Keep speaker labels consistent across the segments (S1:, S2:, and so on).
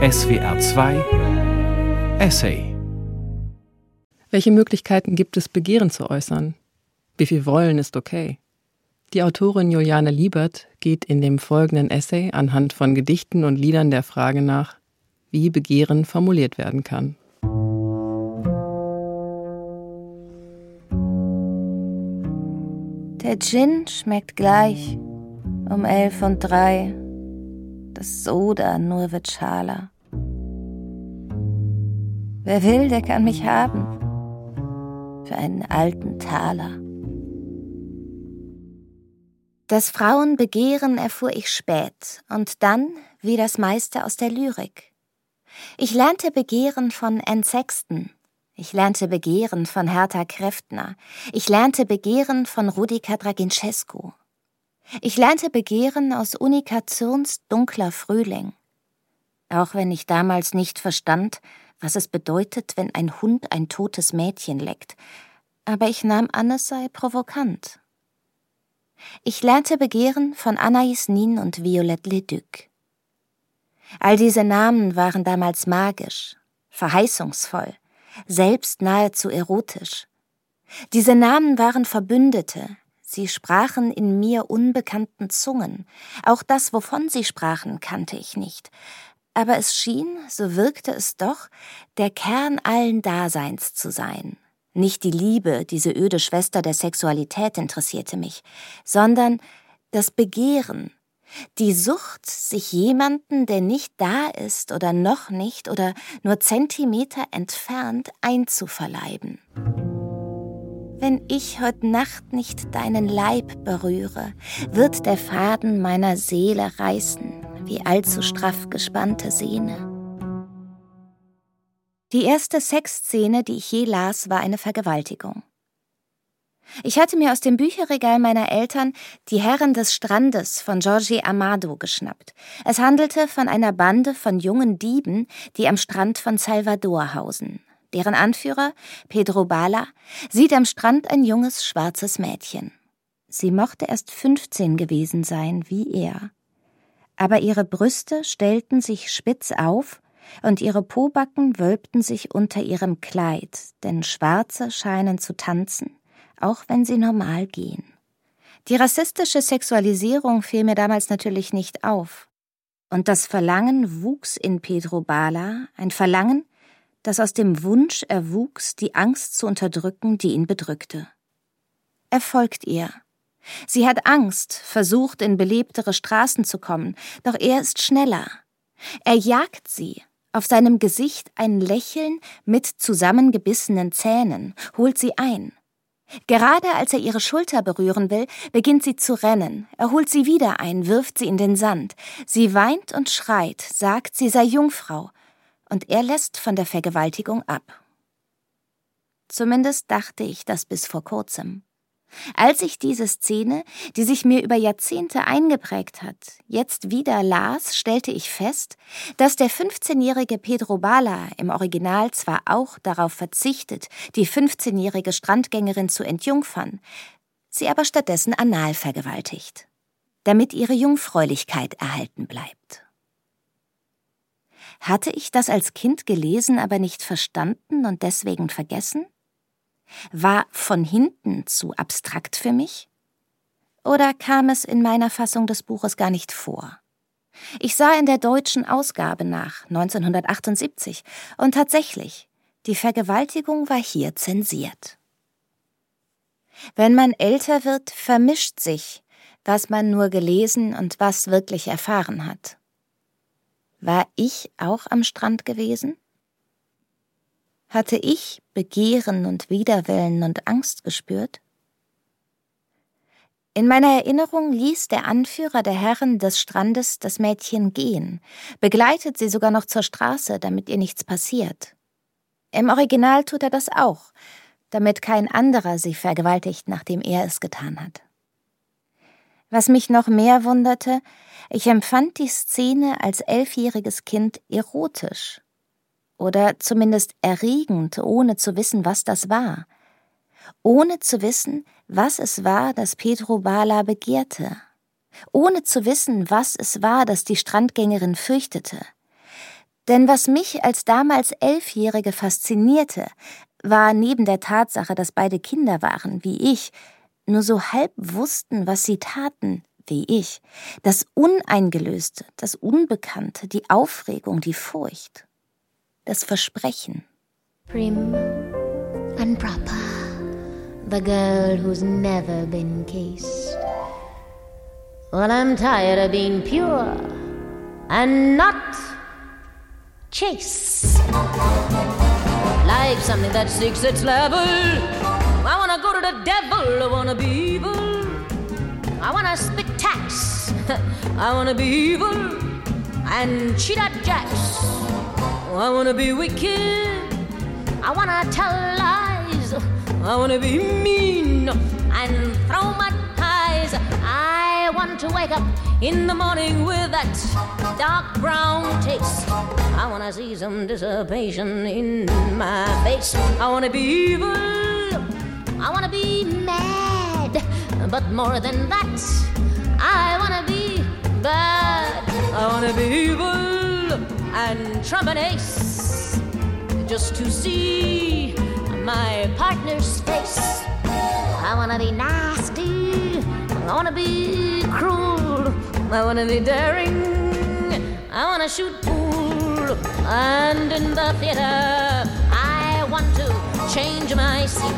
S1: SWR 2 Essay
S2: Welche Möglichkeiten gibt es, Begehren zu äußern? Wie viel Wollen ist okay? Die Autorin Juliane Liebert geht in dem folgenden Essay anhand von Gedichten und Liedern der Frage nach, wie Begehren formuliert werden kann.
S3: Der Gin schmeckt gleich um elf und drei. Das Soda nur wird schaler. Wer will, der kann mich haben. Für einen alten Taler. Das Frauenbegehren erfuhr ich spät und dann wie das meiste aus der Lyrik. Ich lernte Begehren von Anne Sexton. Ich lernte Begehren von Hertha Kräftner. Ich lernte Begehren von Rudika Dragincescu. Ich lernte Begehren aus Unika Zürns Dunkler Frühling. Auch wenn ich damals nicht verstand, was es bedeutet, wenn ein Hund ein totes Mädchen leckt, aber ich nahm an, es sei provokant. Ich lernte Begehren von Anaïs Nin und Violette Leduc. All diese Namen waren damals magisch, verheißungsvoll, selbst nahezu erotisch. Diese Namen waren Verbündete, sie sprachen in mir unbekannten Zungen, auch das, wovon sie sprachen, kannte ich nicht, aber es schien, so wirkte es doch, der Kern allen Daseins zu sein, nicht die Liebe, diese öde Schwester der Sexualität interessierte mich, sondern das Begehren, die Sucht, sich jemanden, der nicht da ist oder noch nicht oder nur Zentimeter entfernt, einzuverleiben. Wenn ich heut Nacht nicht deinen Leib berühre, wird der Faden meiner Seele reißen, wie allzu straff gespannte Sehne. Die erste Sexszene, die ich je las, war eine Vergewaltigung. Ich hatte mir aus dem Bücherregal meiner Eltern Die Herren des Strandes von Giorgi Amado geschnappt. Es handelte von einer Bande von jungen Dieben, die am Strand von Salvador hausen. Deren Anführer, Pedro Bala, sieht am Strand ein junges schwarzes Mädchen. Sie mochte erst 15 gewesen sein, wie er. Aber ihre Brüste stellten sich spitz auf und ihre Pobacken wölbten sich unter ihrem Kleid, denn Schwarze scheinen zu tanzen, auch wenn sie normal gehen. Die rassistische Sexualisierung fiel mir damals natürlich nicht auf. Und das Verlangen wuchs in Pedro Bala, ein Verlangen, das aus dem Wunsch erwuchs, die Angst zu unterdrücken, die ihn bedrückte. Er folgt ihr. Sie hat Angst, versucht, in belebtere Straßen zu kommen, doch er ist schneller. Er jagt sie, auf seinem Gesicht ein Lächeln mit zusammengebissenen Zähnen, holt sie ein. Gerade als er ihre Schulter berühren will, beginnt sie zu rennen. Er holt sie wieder ein, wirft sie in den Sand. Sie weint und schreit, sagt, sie sei Jungfrau. Und er lässt von der Vergewaltigung ab. Zumindest dachte ich das bis vor kurzem. Als ich diese Szene, die sich mir über Jahrzehnte eingeprägt hat, jetzt wieder las, stellte ich fest, dass der 15-jährige Pedro Bala im Original zwar auch darauf verzichtet, die 15-jährige Strandgängerin zu entjungfern, sie aber stattdessen anal vergewaltigt, damit ihre Jungfräulichkeit erhalten bleibt. Hatte ich das als Kind gelesen, aber nicht verstanden und deswegen vergessen? War von hinten zu abstrakt für mich? Oder kam es in meiner Fassung des Buches gar nicht vor? Ich sah in der deutschen Ausgabe nach 1978 und tatsächlich, die Vergewaltigung war hier zensiert. Wenn man älter wird, vermischt sich, was man nur gelesen und was wirklich erfahren hat. War ich auch am Strand gewesen? Hatte ich Begehren und Widerwillen und Angst gespürt? In meiner Erinnerung ließ der Anführer der Herren des Strandes das Mädchen gehen, begleitet sie sogar noch zur Straße, damit ihr nichts passiert. Im Original tut er das auch, damit kein anderer sie vergewaltigt, nachdem er es getan hat. Was mich noch mehr wunderte, ich empfand die Szene als elfjähriges Kind erotisch oder zumindest erregend, ohne zu wissen, was das war, ohne zu wissen, was es war, das Pedro Bala begehrte, ohne zu wissen, was es war, das die Strandgängerin fürchtete. Denn was mich als damals Elfjährige faszinierte, war neben der Tatsache, dass beide Kinder waren, wie ich, nur so halb wussten, was sie taten, wie ich, das Uneingelöste, das Unbekannte, die Aufregung, die Furcht, das Versprechen.
S4: Prim and proper, the girl who's never been kissed. Well, I'm tired of being pure and not chase. Like something that seeks its level. Devil, I wanna be evil. I wanna spit tax. I wanna be evil and cheat at jacks. I wanna be wicked. I wanna tell lies. I wanna be mean and throw my ties. I want to wake up in the morning with that dark brown taste. I wanna see some dissipation in my face. I wanna be evil. I wanna be mad. But more than that, I wanna be bad. I wanna be evil and trump an ace. Just to see my partner's face. I wanna be nasty. I wanna be cruel. I wanna be daring. I wanna shoot pool. And in the theater, want to change my seat.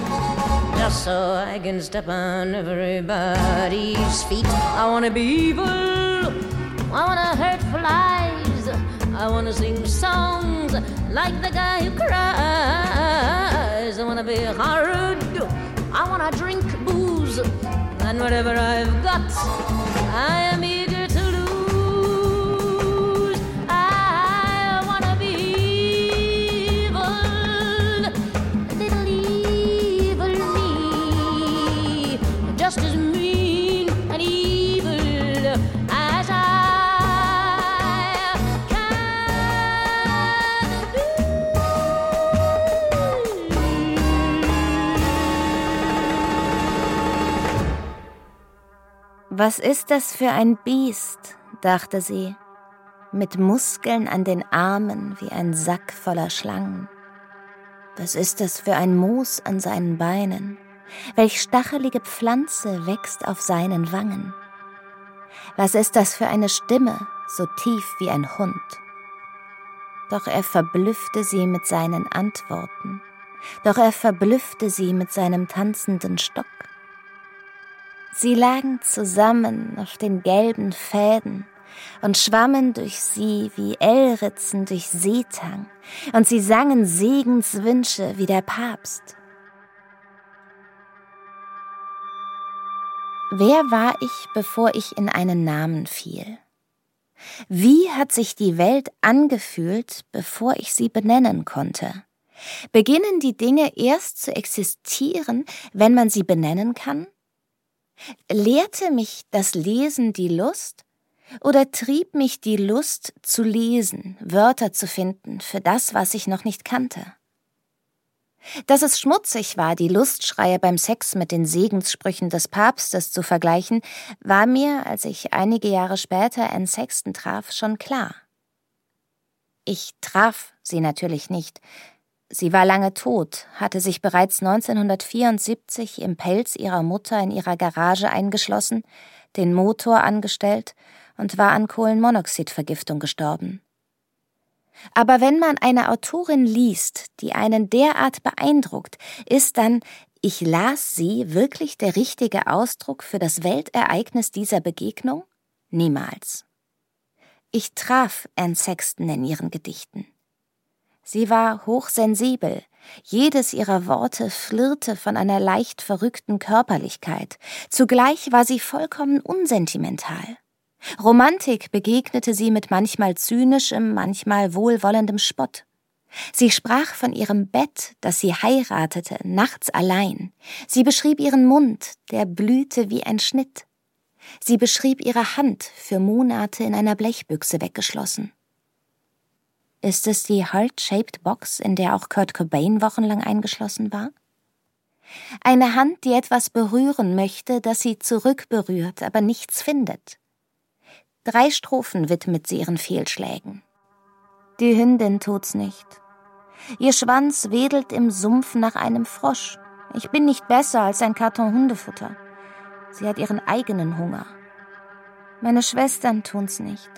S4: Just so I can step on everybody's feet. I wanna be evil. I wanna hurt flies. I wanna sing songs like the guy who cries. I wanna be horrid. I wanna drink booze. And whatever I've got, I am eager
S3: Was ist das für ein Biest? dachte sie, mit Muskeln an den Armen wie ein Sack voller Schlangen. Was ist das für ein Moos an seinen Beinen? Welch stachelige Pflanze wächst auf seinen Wangen? Was ist das für eine Stimme, so tief wie ein Hund? Doch er verblüffte sie mit seinen Antworten, doch er verblüffte sie mit seinem tanzenden Stock. Sie lagen zusammen auf den gelben Fäden und schwammen durch sie wie L-Ritzen durch Seetang, und sie sangen Segenswünsche wie der Papst. Wer war ich, bevor ich in einen Namen fiel? Wie hat sich die Welt angefühlt, bevor ich sie benennen konnte? Beginnen die Dinge erst zu existieren, wenn man sie benennen kann? Lehrte mich das Lesen die Lust? Oder trieb mich die Lust zu lesen, Wörter zu finden für das, was ich noch nicht kannte? Dass es schmutzig war, die Lustschreie beim Sex mit den Segenssprüchen des Papstes zu vergleichen, war mir, als ich einige Jahre später Anne Sexton traf, schon klar. Ich traf sie natürlich nicht, Sie war lange tot, hatte sich bereits 1974 im Pelz ihrer Mutter in ihrer Garage eingeschlossen, den Motor angestellt und war an Kohlenmonoxidvergiftung gestorben. Aber wenn man eine Autorin liest, die einen derart beeindruckt, ist dann ich las sie wirklich der richtige Ausdruck für das Weltereignis dieser Begegnung? Niemals. Ich traf Anne Sexton in ihren Gedichten. Sie war hochsensibel, jedes ihrer Worte flirrte von einer leicht verrückten Körperlichkeit, zugleich war sie vollkommen unsentimental. Romantik begegnete sie mit manchmal zynischem, manchmal wohlwollendem Spott. Sie sprach von ihrem Bett, das sie heiratete, nachts allein. Sie beschrieb ihren Mund, der blühte wie ein Schnitt. Sie beschrieb ihre Hand für Monate in einer Blechbüchse weggeschlossen. Ist es die Heart-Shaped Box, in der auch Kurt Cobain wochenlang eingeschlossen war? Eine Hand, die etwas berühren möchte, das sie zurückberührt, aber nichts findet. Drei Strophen widmet sie ihren Fehlschlägen. Die Hündin tut's nicht. Ihr Schwanz wedelt im Sumpf nach einem Frosch. Ich bin nicht besser als ein Karton Hundefutter. Sie hat ihren eigenen Hunger. Meine Schwestern tun's nicht.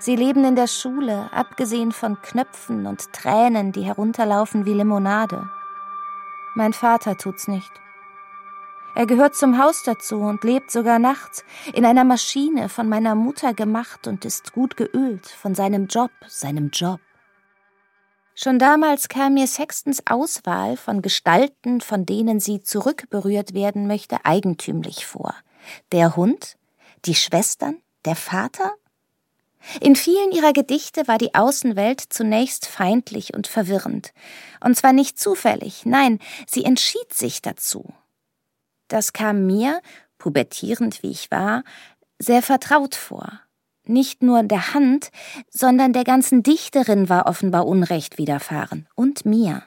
S3: Sie leben in der Schule, abgesehen von Knöpfen und Tränen, die herunterlaufen wie Limonade. Mein Vater tut's nicht. Er gehört zum Haus dazu und lebt sogar nachts in einer Maschine von meiner Mutter gemacht und ist gut geölt von seinem Job, seinem Job. Schon damals kam mir Sextons Auswahl von Gestalten, von denen sie zurückberührt werden möchte, eigentümlich vor. Der Hund, die Schwestern, der Vater? In vielen ihrer Gedichte war die Außenwelt zunächst feindlich und verwirrend. Und zwar nicht zufällig, nein, sie entschied sich dazu. Das kam mir, pubertierend wie ich war, sehr vertraut vor. Nicht nur der Hand, sondern der ganzen Dichterin war offenbar Unrecht widerfahren. Und mir.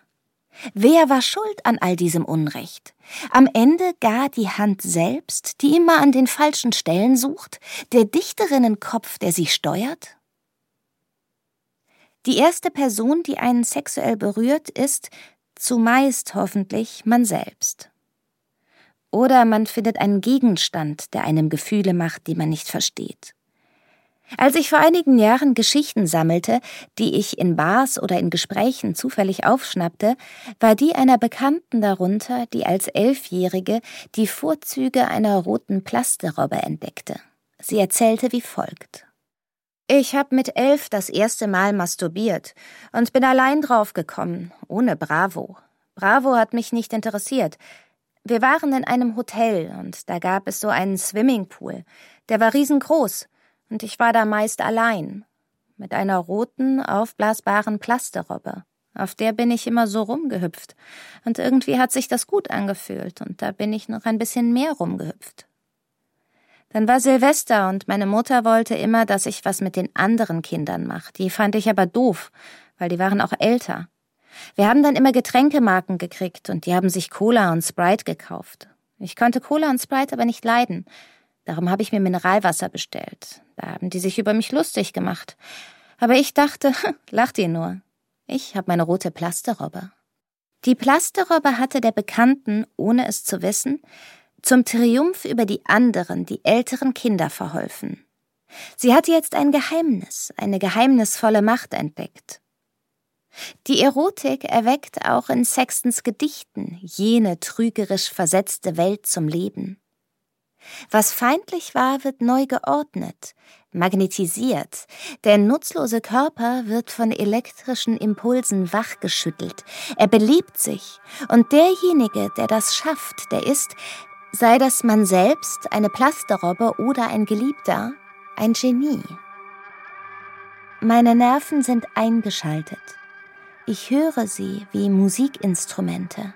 S3: Wer war schuld an all diesem Unrecht? Am Ende gar die Hand selbst, die immer an den falschen Stellen sucht, der Dichterinnenkopf, der sie steuert? Die erste Person, die einen sexuell berührt, ist, zumeist hoffentlich, man selbst. Oder man findet einen Gegenstand, der einem Gefühle macht, die man nicht versteht. Als ich vor einigen Jahren Geschichten sammelte, die ich in Bars oder in Gesprächen zufällig aufschnappte, war die einer Bekannten darunter, die als Elfjährige die Vorzüge einer roten Plasterrobbe entdeckte. Sie erzählte wie folgt. Ich hab mit elf das erste Mal masturbiert und bin allein draufgekommen, ohne Bravo. Bravo hat mich nicht interessiert. Wir waren in einem Hotel und da gab es so einen Swimmingpool. Der war riesengroß und ich war da meist allein. Mit einer roten, aufblasbaren Plasterrobbe. Auf der bin ich immer so rumgehüpft. Und irgendwie hat sich das gut angefühlt und da bin ich noch ein bisschen mehr rumgehüpft. Dann war Silvester und meine Mutter wollte immer, dass ich was mit den anderen Kindern mache. Die fand ich aber doof, weil die waren auch älter. Wir haben dann immer Getränkemarken gekriegt und die haben sich Cola und Sprite gekauft. Ich konnte Cola und Sprite aber nicht leiden. Darum habe ich mir Mineralwasser bestellt. Da haben die sich über mich lustig gemacht. Aber ich dachte, lacht ihr nur. Ich habe meine rote Plasterrobbe. Die Plasterrobbe hatte der Bekannten, ohne es zu wissen, zum Triumph über die anderen, die älteren Kinder verholfen. Sie hatte jetzt ein Geheimnis, eine geheimnisvolle Macht entdeckt. Die Erotik erweckt auch in Sextons Gedichten jene trügerisch versetzte Welt zum Leben. Was feindlich war, wird neu geordnet, magnetisiert. Der nutzlose Körper wird von elektrischen Impulsen wachgeschüttelt. Er belebt sich. Und derjenige, der das schafft, der ist, sei das man selbst, eine Plasterrobbe oder ein Geliebter, ein Genie. Meine Nerven sind eingeschaltet. Ich höre sie wie Musikinstrumente.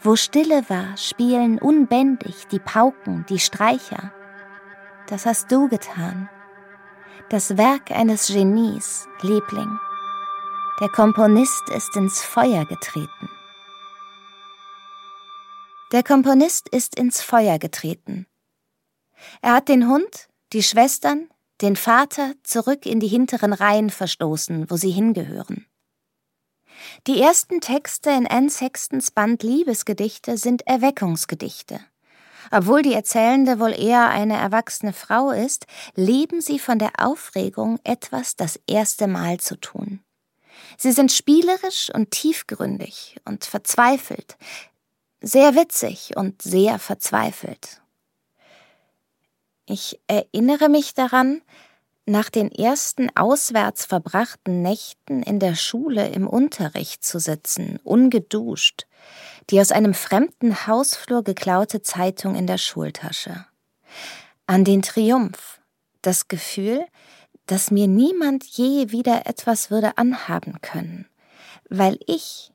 S3: Wo Stille war, spielen unbändig die Pauken, die Streicher. Das hast du getan. Das Werk eines Genies, Liebling. Der Komponist ist ins Feuer getreten. Der Komponist ist ins Feuer getreten. Er hat den Hund, die Schwestern, den Vater zurück in die hinteren Reihen verstoßen, wo sie hingehören. Die ersten Texte in Anne Sextons Band Liebesgedichte sind Erweckungsgedichte. Obwohl die Erzählende wohl eher eine erwachsene Frau ist, leben sie von der Aufregung, etwas das erste Mal zu tun. Sie sind spielerisch und tiefgründig und verzweifelt, sehr witzig und sehr verzweifelt. Ich erinnere mich daran, nach den ersten auswärts verbrachten Nächten in der Schule im Unterricht zu sitzen, ungeduscht, die aus einem fremden Hausflur geklaute Zeitung in der Schultasche. An den Triumph, das Gefühl, dass mir niemand je wieder etwas würde anhaben können, weil ich,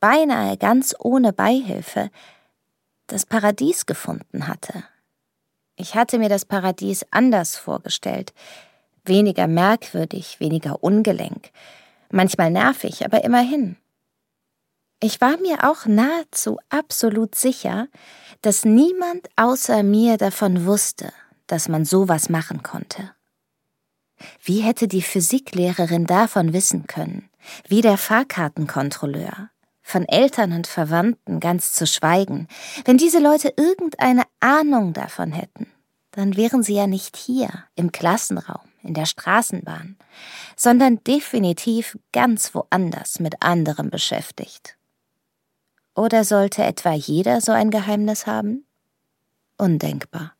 S3: beinahe ganz ohne Beihilfe, das Paradies gefunden hatte. Ich hatte mir das Paradies anders vorgestellt, weniger merkwürdig, weniger ungelenk, manchmal nervig, aber immerhin. Ich war mir auch nahezu absolut sicher, dass niemand außer mir davon wusste, dass man sowas machen konnte. Wie hätte die Physiklehrerin davon wissen können? Wie der Fahrkartenkontrolleur? Von Eltern und Verwandten ganz zu schweigen. Wenn diese Leute irgendeine Ahnung davon hätten, dann wären sie ja nicht hier, im Klassenraum, in der Straßenbahn, sondern definitiv ganz woanders mit anderem beschäftigt. Oder sollte etwa jeder so ein Geheimnis haben? Undenkbar.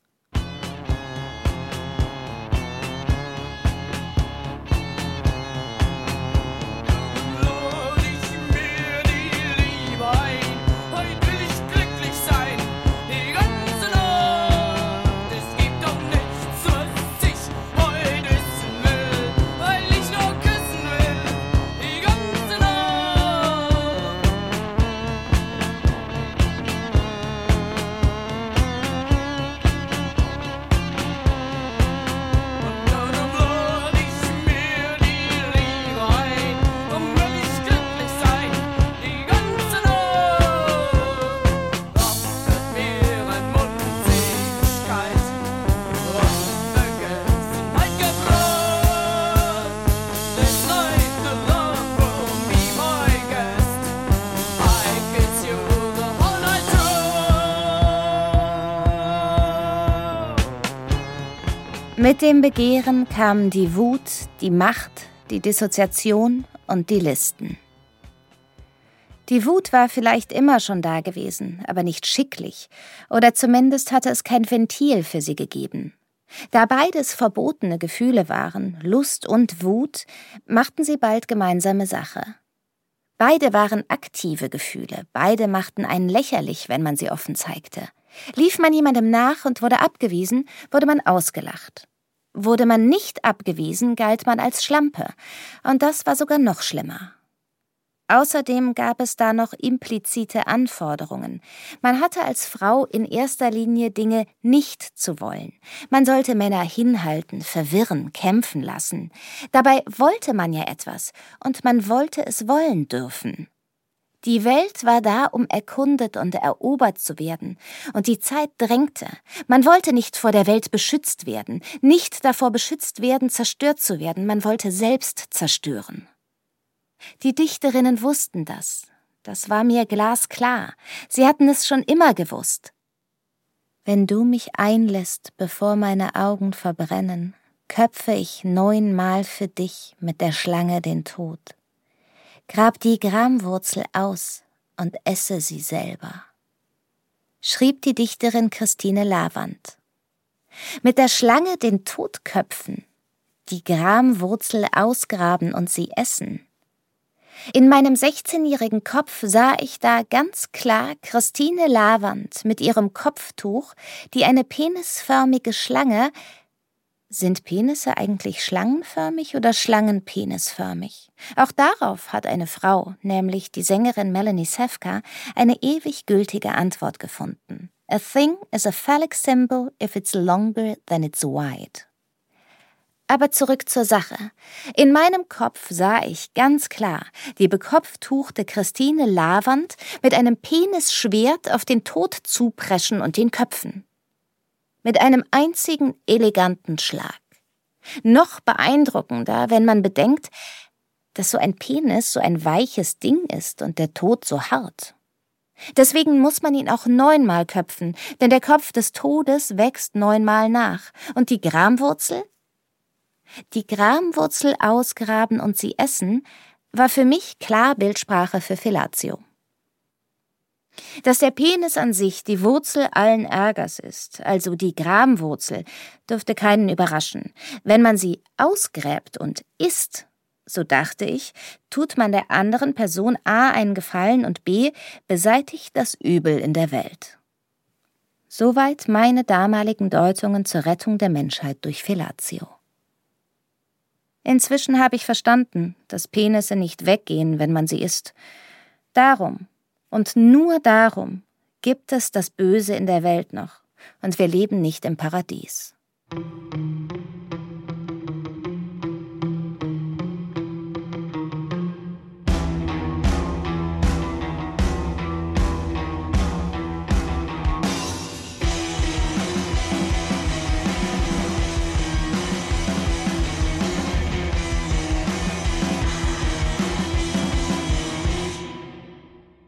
S3: Mit dem Begehren kamen die Wut, die Macht, die Dissoziation und die Listen. Die Wut war vielleicht immer schon da gewesen, aber nicht schicklich, oder zumindest hatte es kein Ventil für sie gegeben. Da beides verbotene Gefühle waren, Lust und Wut, machten sie bald gemeinsame Sache. Beide waren aktive Gefühle, beide machten einen lächerlich, wenn man sie offen zeigte. Lief man jemandem nach und wurde abgewiesen, wurde man ausgelacht. Wurde man nicht abgewiesen, galt man als Schlampe, und das war sogar noch schlimmer. Außerdem gab es da noch implizite Anforderungen. Man hatte als Frau in erster Linie Dinge nicht zu wollen. Man sollte Männer hinhalten, verwirren, kämpfen lassen. Dabei wollte man ja etwas, und man wollte es wollen dürfen. Die Welt war da, um erkundet und erobert zu werden, und die Zeit drängte. Man wollte nicht vor der Welt beschützt werden, nicht davor beschützt werden, zerstört zu werden, man wollte selbst zerstören. Die Dichterinnen wussten das. Das war mir glasklar. Sie hatten es schon immer gewusst. Wenn du mich einlässt, bevor meine Augen verbrennen, köpfe ich neunmal für dich mit der Schlange den Tod. Grab die Gramwurzel aus und esse sie selber. Schrieb die Dichterin Christine Lavand. Mit der Schlange den Tod köpfen, die Gramwurzel ausgraben und sie essen. In meinem 16-jährigen Kopf sah ich da ganz klar Christine Lavand mit ihrem Kopftuch, die eine penisförmige Schlange sind Penisse eigentlich schlangenförmig oder schlangenpenisförmig? Auch darauf hat eine Frau, nämlich die Sängerin Melanie Sefka, eine ewig gültige Antwort gefunden. A thing is a phallic symbol if it's longer than it's wide. Aber zurück zur Sache. In meinem Kopf sah ich ganz klar die bekopftuchte Christine Lavand mit einem Penisschwert auf den Tod zupreschen und den Köpfen mit einem einzigen eleganten Schlag. Noch beeindruckender, wenn man bedenkt, dass so ein Penis so ein weiches Ding ist und der Tod so hart. Deswegen muss man ihn auch neunmal köpfen, denn der Kopf des Todes wächst neunmal nach. Und die Gramwurzel? Die Gramwurzel ausgraben und sie essen, war für mich klar Bildsprache für Fellatio. Dass der Penis an sich die Wurzel allen Ärgers ist, also die Gramwurzel, dürfte keinen überraschen. Wenn man sie ausgräbt und isst, so dachte ich, tut man der anderen Person A einen Gefallen und B beseitigt das Übel in der Welt. Soweit meine damaligen Deutungen zur Rettung der Menschheit durch Fellatio. Inzwischen habe ich verstanden, dass Penisse nicht weggehen, wenn man sie isst. Darum und nur darum gibt es das Böse in der Welt noch, und wir leben nicht im Paradies.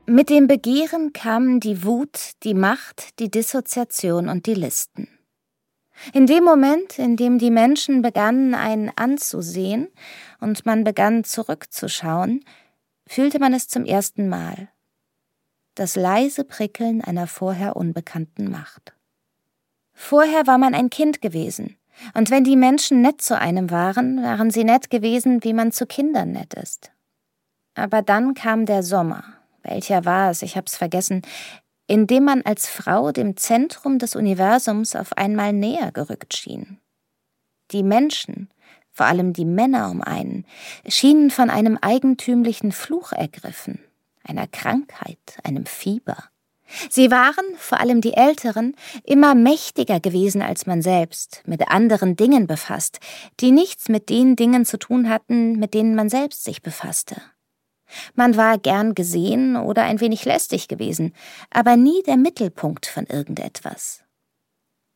S3: Mit dem Begehren kamen die Wut, die Macht, die Dissoziation und die Listen. In dem Moment, in dem die Menschen begannen, einen anzusehen und man begann zurückzuschauen, fühlte man es zum ersten Mal. Das leise Prickeln einer vorher unbekannten Macht. Vorher war man ein Kind gewesen, und wenn die Menschen nett zu einem waren, waren sie nett gewesen, wie man zu Kindern nett ist. Aber dann kam der Sommer, welcher war es, ich hab's vergessen, in dem man als Frau dem Zentrum des Universums auf einmal näher gerückt schien. Die Menschen, vor allem die Männer um einen, schienen von einem eigentümlichen Fluch ergriffen, einer Krankheit, einem Fieber. Sie waren, vor allem die Älteren, immer mächtiger gewesen als man selbst, mit anderen Dingen befasst, die nichts mit den Dingen zu tun hatten, mit denen man selbst sich befasste. Man war gern gesehen oder ein wenig lästig gewesen, aber nie der Mittelpunkt von irgendetwas.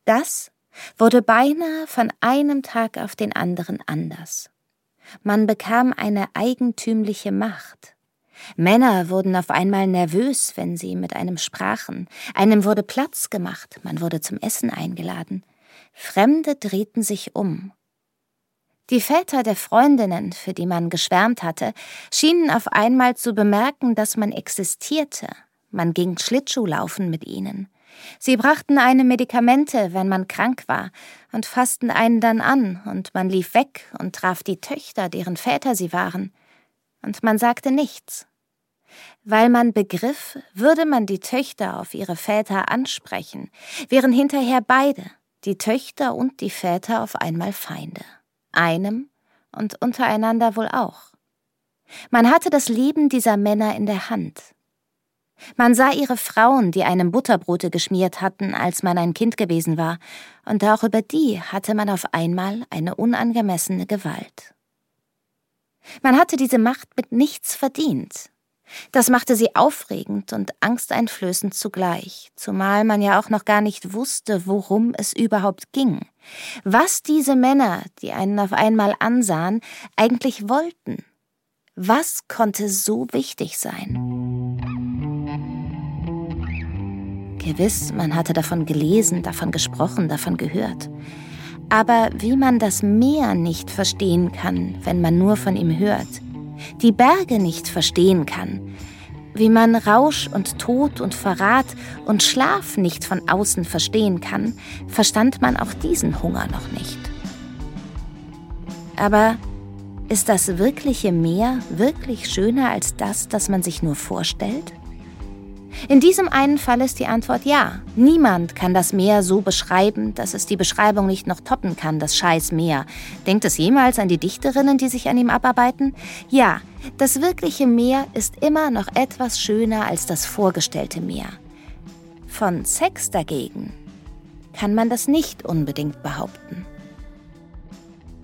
S3: Das wurde beinahe von einem Tag auf den anderen anders. Man bekam eine eigentümliche Macht. Männer wurden auf einmal nervös, wenn sie mit einem sprachen, einem wurde Platz gemacht, man wurde zum Essen eingeladen. Fremde drehten sich um, die Väter der Freundinnen, für die man geschwärmt hatte, schienen auf einmal zu bemerken, dass man existierte. Man ging Schlittschuhlaufen mit ihnen. Sie brachten einem Medikamente, wenn man krank war, und fassten einen dann an, und man lief weg und traf die Töchter, deren Väter sie waren. Und man sagte nichts. Weil man begriff, würde man die Töchter auf ihre Väter ansprechen, wären hinterher beide, die Töchter und die Väter, auf einmal Feinde einem und untereinander wohl auch. Man hatte das Leben dieser Männer in der Hand. Man sah ihre Frauen, die einem Butterbrote geschmiert hatten, als man ein Kind gewesen war, und auch über die hatte man auf einmal eine unangemessene Gewalt. Man hatte diese Macht mit nichts verdient, das machte sie aufregend und angsteinflößend zugleich, zumal man ja auch noch gar nicht wusste, worum es überhaupt ging, was diese Männer, die einen auf einmal ansahen, eigentlich wollten. Was konnte so wichtig sein? Gewiss, man hatte davon gelesen, davon gesprochen, davon gehört. Aber wie man das Meer nicht verstehen kann, wenn man nur von ihm hört, die Berge nicht verstehen kann, wie man Rausch und Tod und Verrat und Schlaf nicht von außen verstehen kann, verstand man auch diesen Hunger noch nicht. Aber ist das wirkliche Meer wirklich schöner als das, das man sich nur vorstellt? In diesem einen Fall ist die Antwort ja. Niemand kann das Meer so beschreiben, dass es die Beschreibung nicht noch toppen kann, das scheiß Meer. Denkt es jemals an die Dichterinnen, die sich an ihm abarbeiten? Ja, das wirkliche Meer ist immer noch etwas schöner als das vorgestellte Meer. Von Sex dagegen kann man das nicht unbedingt behaupten.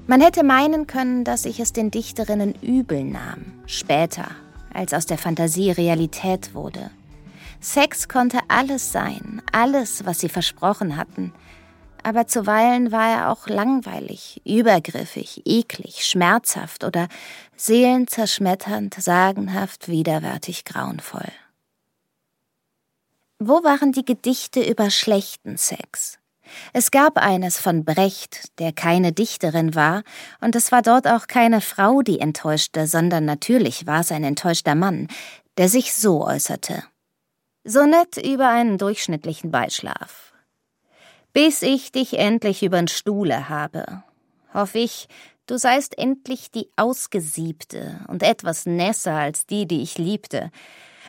S3: Man hätte meinen können, dass ich es den Dichterinnen übel nahm, später, als aus der Fantasie Realität wurde. Sex konnte alles sein, alles, was sie versprochen hatten. Aber zuweilen war er auch langweilig, übergriffig, eklig, schmerzhaft oder seelenzerschmetternd, sagenhaft, widerwärtig, grauenvoll. Wo waren die Gedichte über schlechten Sex? Es gab eines von Brecht, der keine Dichterin war, und es war dort auch keine Frau, die enttäuschte, sondern natürlich war es ein enttäuschter Mann, der sich so äußerte. Sonett über einen durchschnittlichen Beischlaf. Bis ich dich endlich übern Stuhle habe, hoff ich, du seist endlich die Ausgesiebte und etwas nässer als die, die ich liebte.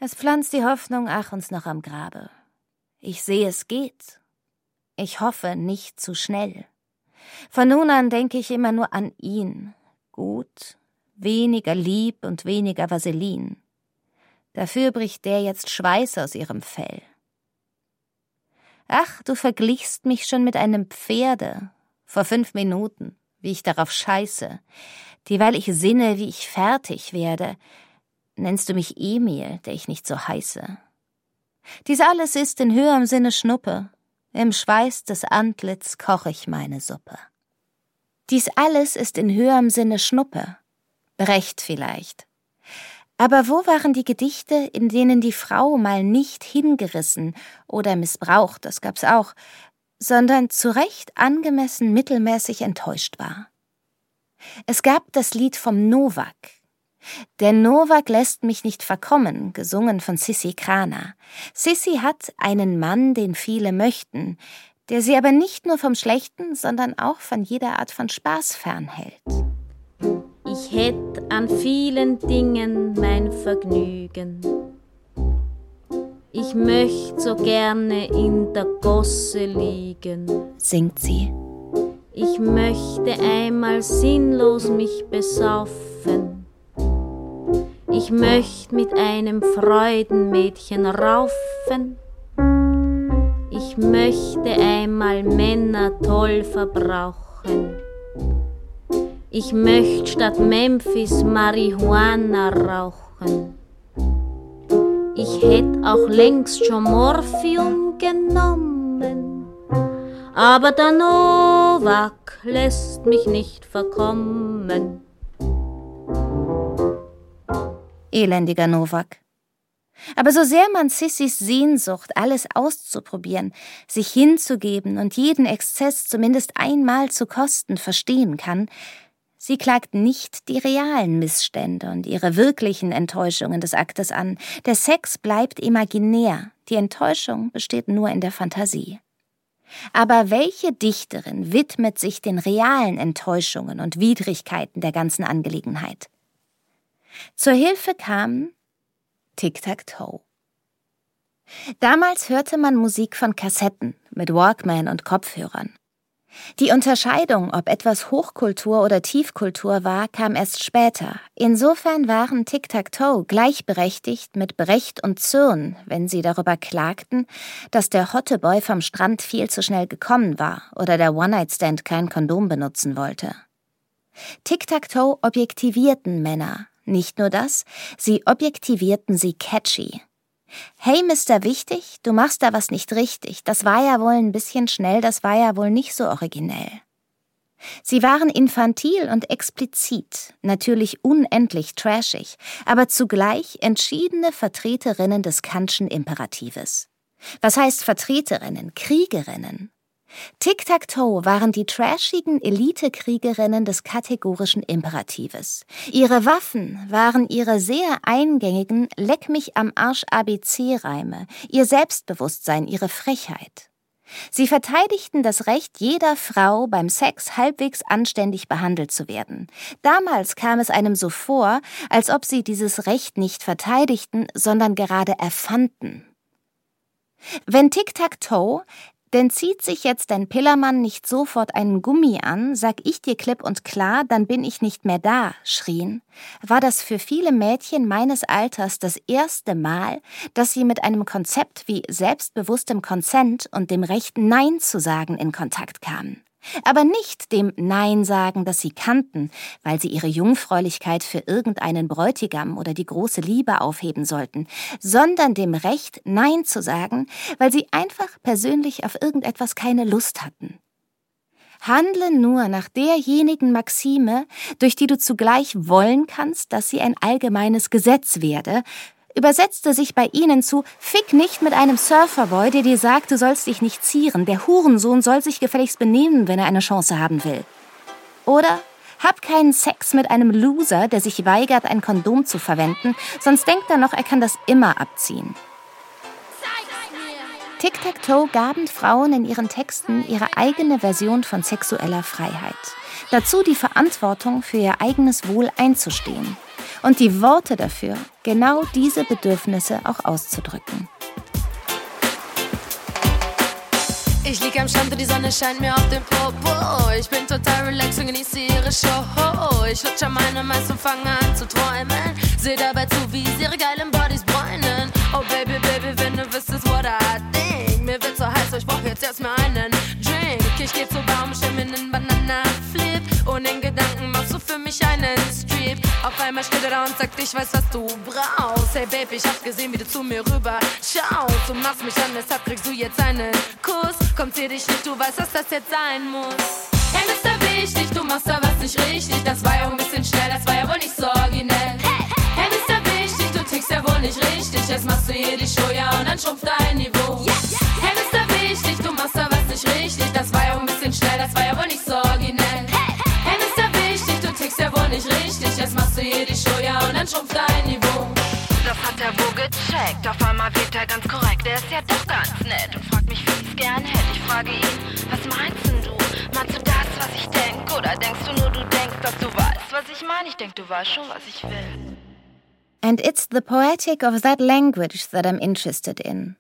S3: Es pflanzt die Hoffnung, ach, uns noch am Grabe. Ich seh, es geht. Ich hoffe, nicht zu schnell. Von nun an denke ich immer nur an ihn. Gut, weniger lieb und weniger Vaseline. Dafür bricht der jetzt Schweiß aus ihrem Fell. Ach, du verglichst mich schon mit einem Pferde. Vor fünf Minuten, wie ich darauf scheiße. Dieweil ich sinne, wie ich fertig werde, nennst du mich Emil, der ich nicht so heiße. Dies alles ist in höherem Sinne Schnuppe. Im Schweiß des Antlitz koch ich meine Suppe. Dies alles ist in höherem Sinne Schnuppe. Brecht vielleicht. Aber wo waren die Gedichte, in denen die Frau mal nicht hingerissen oder missbraucht, das gab's auch, sondern zu Recht angemessen mittelmäßig enttäuscht war? Es gab das Lied vom Novak. Der Novak lässt mich nicht verkommen, gesungen von Sissi Krana. Sissi hat einen Mann, den viele möchten, der sie aber nicht nur vom Schlechten, sondern auch von jeder Art von Spaß fernhält.
S5: Ich hätt an vielen Dingen mein Vergnügen. Ich möcht so gerne in der Gosse liegen,
S3: singt sie.
S5: Ich möchte einmal sinnlos mich besaufen. Ich möcht mit einem Freudenmädchen raufen. Ich möchte einmal Männer toll verbrauchen. Ich möcht statt Memphis Marihuana rauchen. Ich hätt auch längst schon Morphium genommen aber der Novak lässt mich nicht verkommen.
S3: Elendiger Novak. Aber so sehr man Sissys Sehnsucht, alles auszuprobieren, sich hinzugeben und jeden Exzess zumindest einmal zu kosten, verstehen kann, sie klagt nicht die realen Missstände und ihre wirklichen Enttäuschungen des Aktes an. Der Sex bleibt imaginär, die Enttäuschung besteht nur in der Fantasie. Aber welche Dichterin widmet sich den realen Enttäuschungen und Widrigkeiten der ganzen Angelegenheit? Zur Hilfe kam Tic-Tac-Toe. Damals hörte man Musik von Kassetten mit Walkman und Kopfhörern. Die Unterscheidung, ob etwas Hochkultur oder Tiefkultur war, kam erst später. Insofern waren Tic-Tac-Toe gleichberechtigt mit Brecht und Zürn, wenn sie darüber klagten, dass der Hotteboy vom Strand viel zu schnell gekommen war oder der One-Night-Stand kein Kondom benutzen wollte. Tic-Tac-Toe objektivierten Männer. Nicht nur das, sie objektivierten sie catchy. Hey, Mr. Wichtig, du machst da was nicht richtig. Das war ja wohl ein bisschen schnell, das war ja wohl nicht so originell. Sie waren infantil und explizit, natürlich unendlich trashig, aber zugleich entschiedene Vertreterinnen des Kantschen Imperatives. Was heißt Vertreterinnen? Kriegerinnen. Tic-Tac-Toe waren die trashigen Elitekriegerinnen des kategorischen Imperatives. Ihre Waffen waren ihre sehr eingängigen Leck mich am Arsch ABC-Reime, ihr Selbstbewusstsein, ihre Frechheit. Sie verteidigten das Recht jeder Frau, beim Sex halbwegs anständig behandelt zu werden. Damals kam es einem so vor, als ob sie dieses Recht nicht verteidigten, sondern gerade erfanden. Wenn Tic-Tac-Toe denn zieht sich jetzt dein Pillermann nicht sofort einen Gummi an, sag ich dir klipp und klar, dann bin ich nicht mehr da, schrien, war das für viele Mädchen meines Alters das erste Mal, dass sie mit einem Konzept wie selbstbewusstem Konsent und dem Recht Nein zu sagen in Kontakt kamen aber nicht dem Nein sagen, das sie kannten, weil sie ihre Jungfräulichkeit für irgendeinen Bräutigam oder die große Liebe aufheben sollten, sondern dem Recht, Nein zu sagen, weil sie einfach persönlich auf irgendetwas keine Lust hatten. Handle nur nach derjenigen Maxime, durch die du zugleich wollen kannst, dass sie ein allgemeines Gesetz werde, übersetzte sich bei ihnen zu Fick nicht mit einem Surferboy, der dir sagt, du sollst dich nicht zieren. Der Hurensohn soll sich gefälligst benehmen, wenn er eine Chance haben will. Oder hab keinen Sex mit einem Loser, der sich weigert, ein Kondom zu verwenden, sonst denkt er noch, er kann das immer abziehen. Tic-Tac-Toe gaben Frauen in ihren Texten ihre eigene Version von sexueller Freiheit. Dazu die Verantwortung für ihr eigenes Wohl einzustehen und die Worte dafür, genau diese Bedürfnisse auch auszudrücken.
S6: Ich lieg am Strand und die Sonne scheint mir auf den Popo. Ich bin total relaxed und genieße ihre Show. Ich lutsche an meinem und fange an zu träumen. Seh dabei zu, wie sie ihre geilen Bodies bräunen. Oh Baby, Baby, wenn du wüsstest, what I think. Mir wird so heiß, ich brauch jetzt erstmal einen Drink. Ich geh zur Baum, stell mir einen Banana-Flip. Und in Gedanken machst du für mich einen Strip. Auf einmal steht er da und sagt, ich weiß, was du brauchst. Hey Baby, ich hab gesehen, wie du zu mir rüber schaust. Du machst mich an, deshalb kriegst du jetzt einen Kuss. Kommt dir dich nicht, du weißt, dass das jetzt sein muss. Hey, Mr. Wichtig, du machst da was nicht richtig. Das war ja ein bisschen schnell, das war ja wohl nicht so originell. Hey, hey Mr. Wichtig. Jetzt machst du hier die Show, ja, und dann schrumpft dein Niveau. Yes, yes. Hey, Mr. Wichtig, du machst da was nicht richtig. Das war ja ein bisschen schnell, das war ja wohl nicht so originell. Nicht richtig. Jetzt machst du hier die Show, ja, und dann schrumpft dein Niveau.
S7: Das hat er wohl gecheckt. Auf einmal wird er ganz korrekt. Er ist ja doch ganz nett und fragt mich, wie ich's gern hätte. Ich frage ihn, was meinst denn du? Meinst du das, was ich denk? Oder denkst du nur, du denkst, dass du weißt, was ich meine? Ich denk, du weißt schon, was ich will.
S3: And it's the poetic of that language that I'm interested in.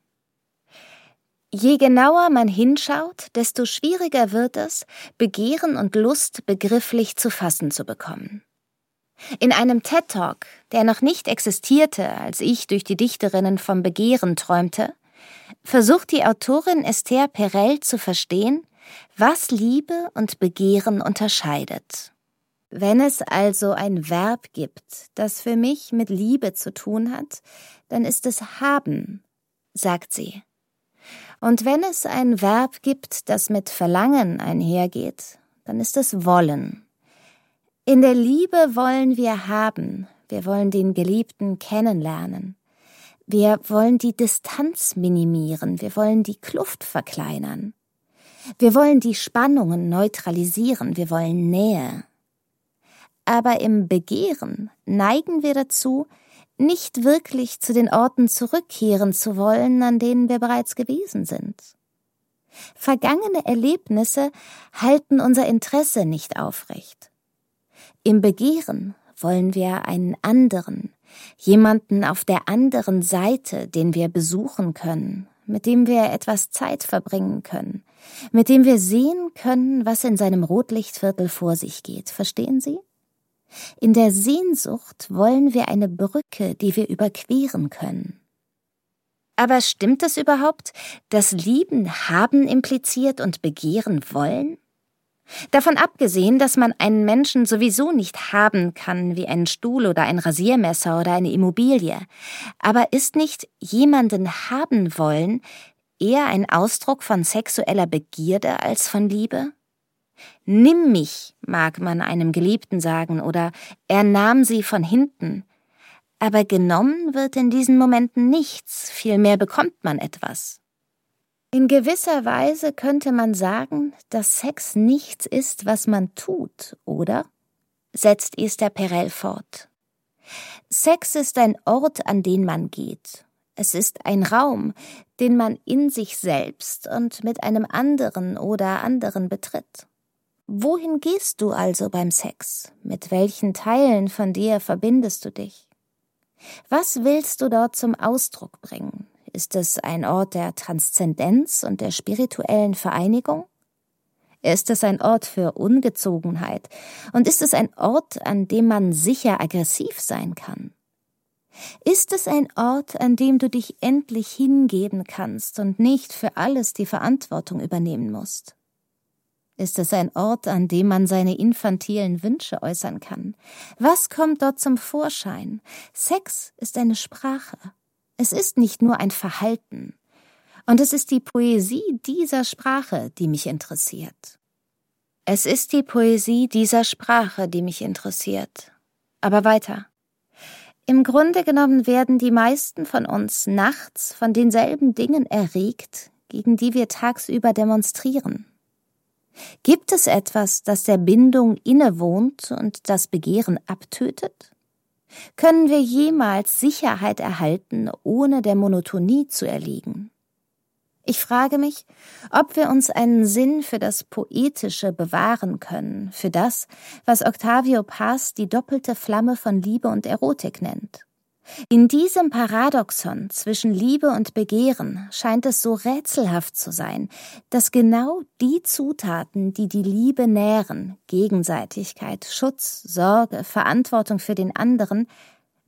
S3: Je genauer man hinschaut, desto schwieriger wird es, Begehren und Lust begrifflich zu fassen zu bekommen. In einem TED Talk, der noch nicht existierte, als ich durch die Dichterinnen vom Begehren träumte, versucht die Autorin Esther Perel zu verstehen, was Liebe und Begehren unterscheidet. Wenn es also ein Verb gibt, das für mich mit Liebe zu tun hat, dann ist es haben, sagt sie. Und wenn es ein Verb gibt, das mit Verlangen einhergeht, dann ist es wollen. In der Liebe wollen wir haben, wir wollen den Geliebten kennenlernen. Wir wollen die Distanz minimieren, wir wollen die Kluft verkleinern. Wir wollen die Spannungen neutralisieren, wir wollen Nähe. Aber im Begehren neigen wir dazu, nicht wirklich zu den Orten zurückkehren zu wollen, an denen wir bereits gewesen sind. Vergangene Erlebnisse halten unser Interesse nicht aufrecht. Im Begehren wollen wir einen anderen, jemanden auf der anderen Seite, den wir besuchen können, mit dem wir etwas Zeit verbringen können, mit dem wir sehen können, was in seinem Rotlichtviertel vor sich geht. Verstehen Sie? In der Sehnsucht wollen wir eine Brücke, die wir überqueren können. Aber stimmt es überhaupt, dass Lieben haben impliziert und begehren wollen? Davon abgesehen, dass man einen Menschen sowieso nicht haben kann wie einen Stuhl oder ein Rasiermesser oder eine Immobilie. Aber ist nicht jemanden haben wollen eher ein Ausdruck von sexueller Begierde als von Liebe? Nimm mich, mag man einem Geliebten sagen, oder er nahm sie von hinten. Aber genommen wird in diesen Momenten nichts, vielmehr bekommt man etwas. In gewisser Weise könnte man sagen, dass Sex nichts ist, was man tut, oder? setzt Esther Perel fort. Sex ist ein Ort, an den man geht. Es ist ein Raum, den man in sich selbst und mit einem anderen oder anderen betritt. Wohin gehst du also beim Sex? Mit welchen Teilen von dir verbindest du dich? Was willst du dort zum Ausdruck bringen? Ist es ein Ort der Transzendenz und der spirituellen Vereinigung? Ist es ein Ort für Ungezogenheit? Und ist es ein Ort, an dem man sicher aggressiv sein kann? Ist es ein Ort, an dem du dich endlich hingeben kannst und nicht für alles die Verantwortung übernehmen musst? Ist es ein Ort, an dem man seine infantilen Wünsche äußern kann? Was kommt dort zum Vorschein? Sex ist eine Sprache. Es ist nicht nur ein Verhalten. Und es ist die Poesie dieser Sprache, die mich interessiert. Es ist die Poesie dieser Sprache, die mich interessiert. Aber weiter. Im Grunde genommen werden die meisten von uns nachts von denselben Dingen erregt, gegen die wir tagsüber demonstrieren. Gibt es etwas, das der Bindung innewohnt und das Begehren abtötet? Können wir jemals Sicherheit erhalten, ohne der Monotonie zu erliegen? Ich frage mich, ob wir uns einen Sinn für das Poetische bewahren können, für das, was Octavio Paz die doppelte Flamme von Liebe und Erotik nennt. In diesem Paradoxon zwischen Liebe und Begehren scheint es so rätselhaft zu sein, dass genau die Zutaten, die die Liebe nähren, Gegenseitigkeit, Schutz, Sorge, Verantwortung für den anderen,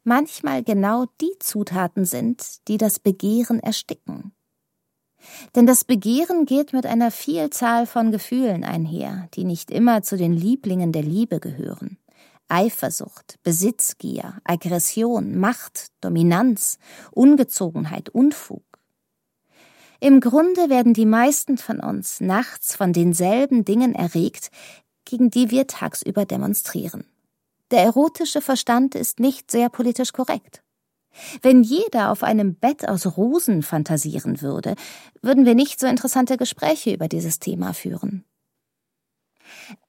S3: manchmal genau die Zutaten sind, die das Begehren ersticken. Denn das Begehren geht mit einer Vielzahl von Gefühlen einher, die nicht immer zu den Lieblingen der Liebe gehören. Eifersucht, Besitzgier, Aggression, Macht, Dominanz, Ungezogenheit, Unfug. Im Grunde werden die meisten von uns nachts von denselben Dingen erregt, gegen die wir tagsüber demonstrieren. Der erotische Verstand ist nicht sehr politisch korrekt. Wenn jeder auf einem Bett aus Rosen fantasieren würde, würden wir nicht so interessante Gespräche über dieses Thema führen.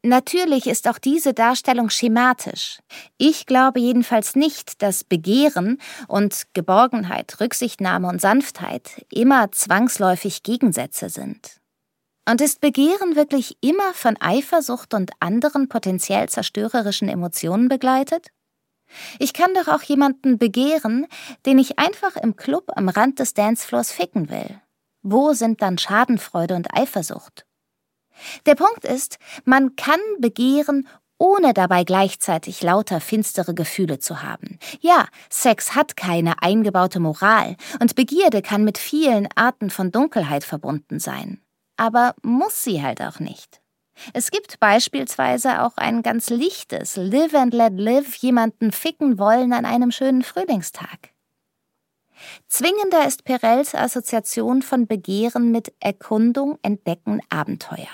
S3: Natürlich ist auch diese Darstellung schematisch. Ich glaube jedenfalls nicht, dass Begehren und Geborgenheit, Rücksichtnahme und Sanftheit immer zwangsläufig Gegensätze sind. Und ist Begehren wirklich immer von Eifersucht und anderen potenziell zerstörerischen Emotionen begleitet? Ich kann doch auch jemanden begehren, den ich einfach im Club am Rand des Dancefloors ficken will. Wo sind dann Schadenfreude und Eifersucht? Der Punkt ist, man kann begehren, ohne dabei gleichzeitig lauter finstere Gefühle zu haben. Ja, Sex hat keine eingebaute Moral und Begierde kann mit vielen Arten von Dunkelheit verbunden sein. Aber muss sie halt auch nicht. Es gibt beispielsweise auch ein ganz lichtes Live and Let Live jemanden ficken wollen an einem schönen Frühlingstag. Zwingender ist Perels Assoziation von Begehren mit Erkundung, Entdecken, Abenteuer.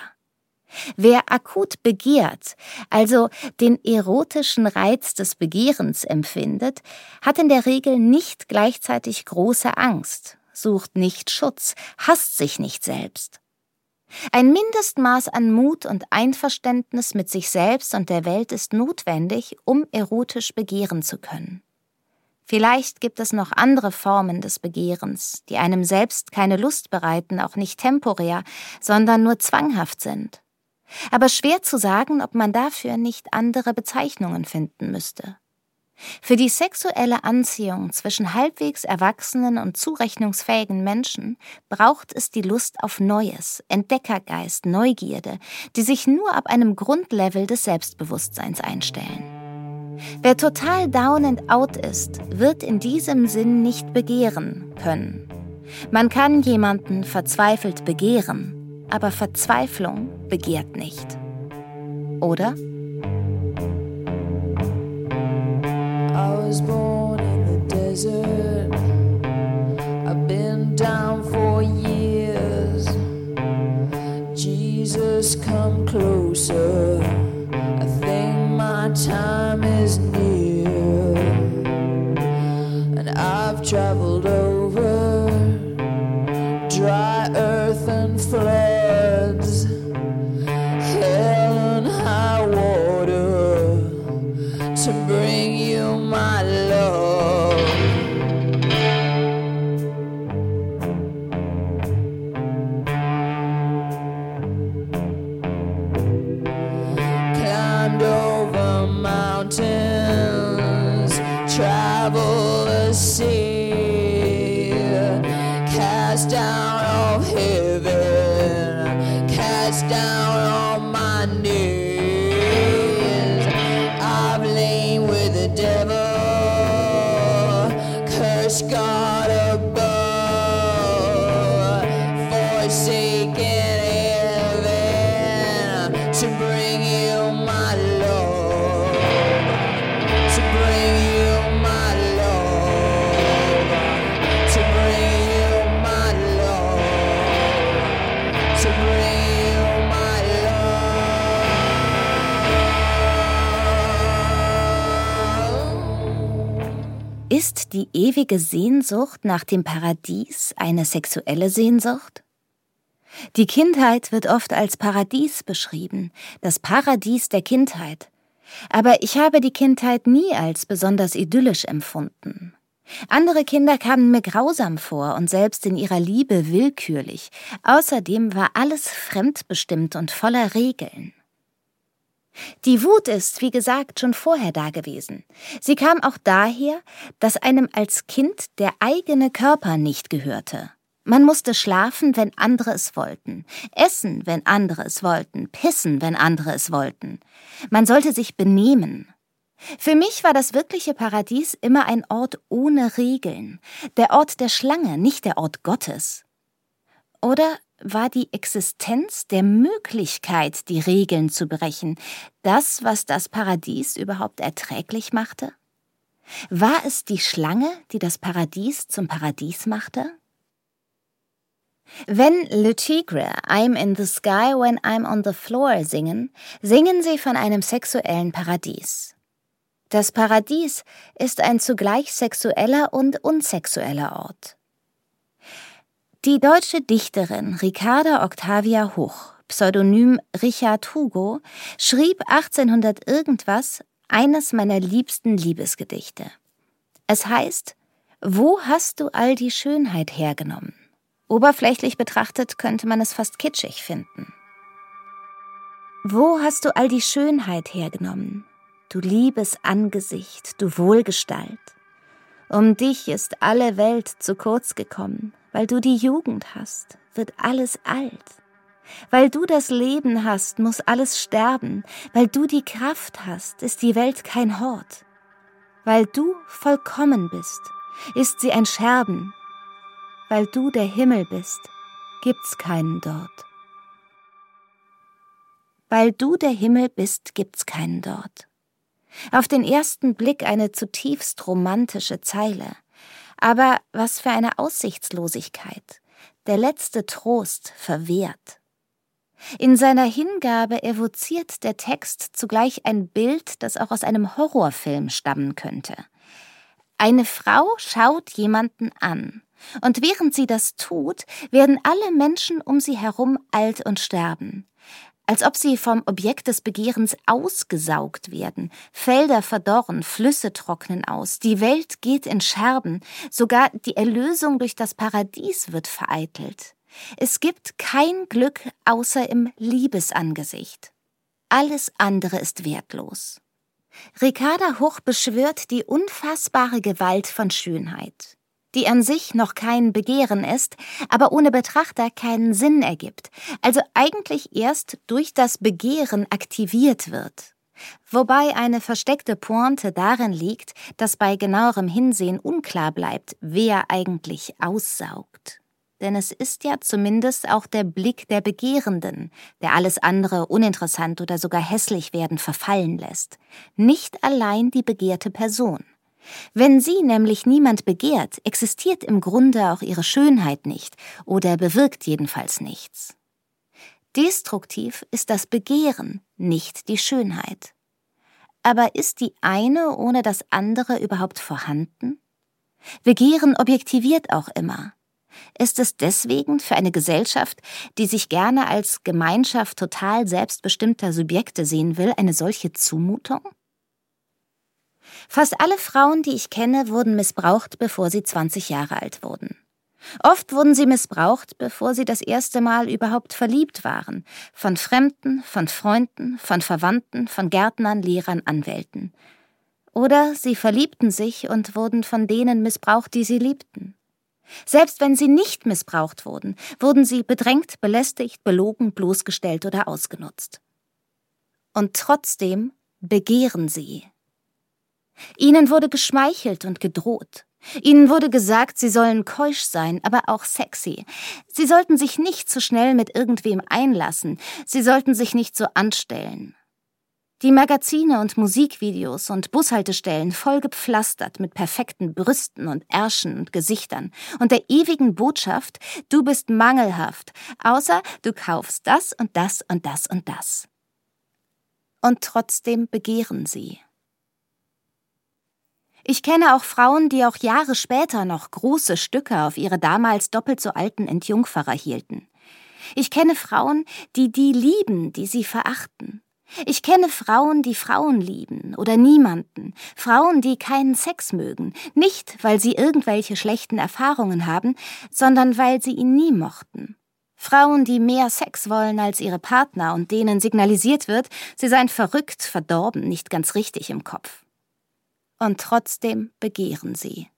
S3: Wer akut begehrt, also den erotischen Reiz des Begehrens empfindet, hat in der Regel nicht gleichzeitig große Angst, sucht nicht Schutz, hasst sich nicht selbst. Ein Mindestmaß an Mut und Einverständnis mit sich selbst und der Welt ist notwendig, um erotisch begehren zu können. Vielleicht gibt es noch andere Formen des Begehrens, die einem selbst keine Lust bereiten, auch nicht temporär, sondern nur zwanghaft sind aber schwer zu sagen, ob man dafür nicht andere Bezeichnungen finden müsste. Für die sexuelle Anziehung zwischen halbwegs erwachsenen und zurechnungsfähigen Menschen braucht es die Lust auf Neues, Entdeckergeist, Neugierde, die sich nur ab einem Grundlevel des Selbstbewusstseins einstellen. Wer total down and out ist, wird in diesem Sinn nicht begehren können. Man kann jemanden verzweifelt begehren, aber Verzweiflung begehrt nicht. Oder? I was born in the desert. I've been down for years. Jesus, come closer. I think my time is near. Ewige Sehnsucht nach dem Paradies eine sexuelle Sehnsucht? Die Kindheit wird oft als Paradies beschrieben, das Paradies der Kindheit. Aber ich habe die Kindheit nie als besonders idyllisch empfunden. Andere Kinder kamen mir grausam vor und selbst in ihrer Liebe willkürlich. Außerdem war alles fremdbestimmt und voller Regeln. Die Wut ist, wie gesagt, schon vorher da gewesen. Sie kam auch daher, dass einem als Kind der eigene Körper nicht gehörte. Man musste schlafen, wenn andere es wollten, essen, wenn andere es wollten, pissen, wenn andere es wollten. Man sollte sich benehmen. Für mich war das wirkliche Paradies immer ein Ort ohne Regeln, der Ort der Schlange, nicht der Ort Gottes. Oder war die Existenz der Möglichkeit, die Regeln zu brechen, das, was das Paradies überhaupt erträglich machte? War es die Schlange, die das Paradies zum Paradies machte? Wenn Le Tigre I'm in the sky when I'm on the floor singen, singen sie von einem sexuellen Paradies. Das Paradies ist ein zugleich sexueller und unsexueller Ort. Die deutsche Dichterin Ricarda Octavia Hoch, Pseudonym Richard Hugo, schrieb 1800 irgendwas eines meiner liebsten Liebesgedichte. Es heißt, wo hast du all die Schönheit hergenommen? Oberflächlich betrachtet könnte man es fast kitschig finden. Wo hast du all die Schönheit hergenommen? Du liebes Angesicht, du Wohlgestalt. Um dich ist alle Welt zu kurz gekommen, weil du die Jugend hast, wird alles alt. Weil du das Leben hast, muss alles sterben. Weil du die Kraft hast, ist die Welt kein Hort. Weil du vollkommen bist, ist sie ein Scherben. Weil du der Himmel bist, gibt's keinen dort. Weil du der Himmel bist, gibt's keinen dort. Auf den ersten Blick eine zutiefst romantische Zeile. Aber was für eine Aussichtslosigkeit. Der letzte Trost verwehrt. In seiner Hingabe evoziert der Text zugleich ein Bild, das auch aus einem Horrorfilm stammen könnte. Eine Frau schaut jemanden an, und während sie das tut, werden alle Menschen um sie herum alt und sterben. Als ob sie vom Objekt des Begehrens ausgesaugt werden. Felder verdorren, Flüsse trocknen aus, die Welt geht in Scherben, sogar die Erlösung durch das Paradies wird vereitelt. Es gibt kein Glück außer im Liebesangesicht. Alles andere ist wertlos. Ricarda Hoch beschwört die unfassbare Gewalt von Schönheit, die an sich noch kein Begehren ist, aber ohne Betrachter keinen Sinn ergibt, also eigentlich erst durch das Begehren aktiviert wird. Wobei eine versteckte Pointe darin liegt, dass bei genauerem Hinsehen unklar bleibt, wer eigentlich aussaugt denn es ist ja zumindest auch der Blick der Begehrenden, der alles andere uninteressant oder sogar hässlich werden verfallen lässt, nicht allein die begehrte Person. Wenn sie nämlich niemand begehrt, existiert im Grunde auch ihre Schönheit nicht oder bewirkt jedenfalls nichts. Destruktiv ist das Begehren, nicht die Schönheit. Aber ist die eine ohne das andere überhaupt vorhanden? Begehren objektiviert auch immer. Ist es deswegen für eine Gesellschaft, die sich gerne als Gemeinschaft total selbstbestimmter Subjekte sehen will, eine solche Zumutung? Fast alle Frauen, die ich kenne, wurden missbraucht, bevor sie 20 Jahre alt wurden. Oft wurden sie missbraucht, bevor sie das erste Mal überhaupt verliebt waren. Von Fremden, von Freunden, von Verwandten, von Gärtnern, Lehrern, Anwälten. Oder sie verliebten sich und wurden von denen missbraucht, die sie liebten. Selbst wenn sie nicht missbraucht wurden, wurden sie bedrängt, belästigt, belogen, bloßgestellt oder ausgenutzt. Und trotzdem begehren sie. Ihnen wurde geschmeichelt und gedroht. Ihnen wurde gesagt, sie sollen keusch sein, aber auch sexy. Sie sollten sich nicht zu schnell mit irgendwem einlassen. Sie sollten sich nicht so anstellen. Die Magazine und Musikvideos und Bushaltestellen vollgepflastert mit perfekten Brüsten und Ärschen und Gesichtern und der ewigen Botschaft, du bist mangelhaft, außer du kaufst das und das und das und das. Und trotzdem begehren sie. Ich kenne auch Frauen, die auch Jahre später noch große Stücke auf ihre damals doppelt so alten Entjungferer hielten. Ich kenne Frauen, die die lieben, die sie verachten. Ich kenne Frauen, die Frauen lieben oder niemanden, Frauen, die keinen Sex mögen, nicht weil sie irgendwelche schlechten Erfahrungen haben, sondern weil sie ihn nie mochten. Frauen, die mehr Sex wollen als ihre Partner und denen signalisiert wird, sie seien verrückt, verdorben, nicht ganz richtig im Kopf. Und trotzdem begehren sie.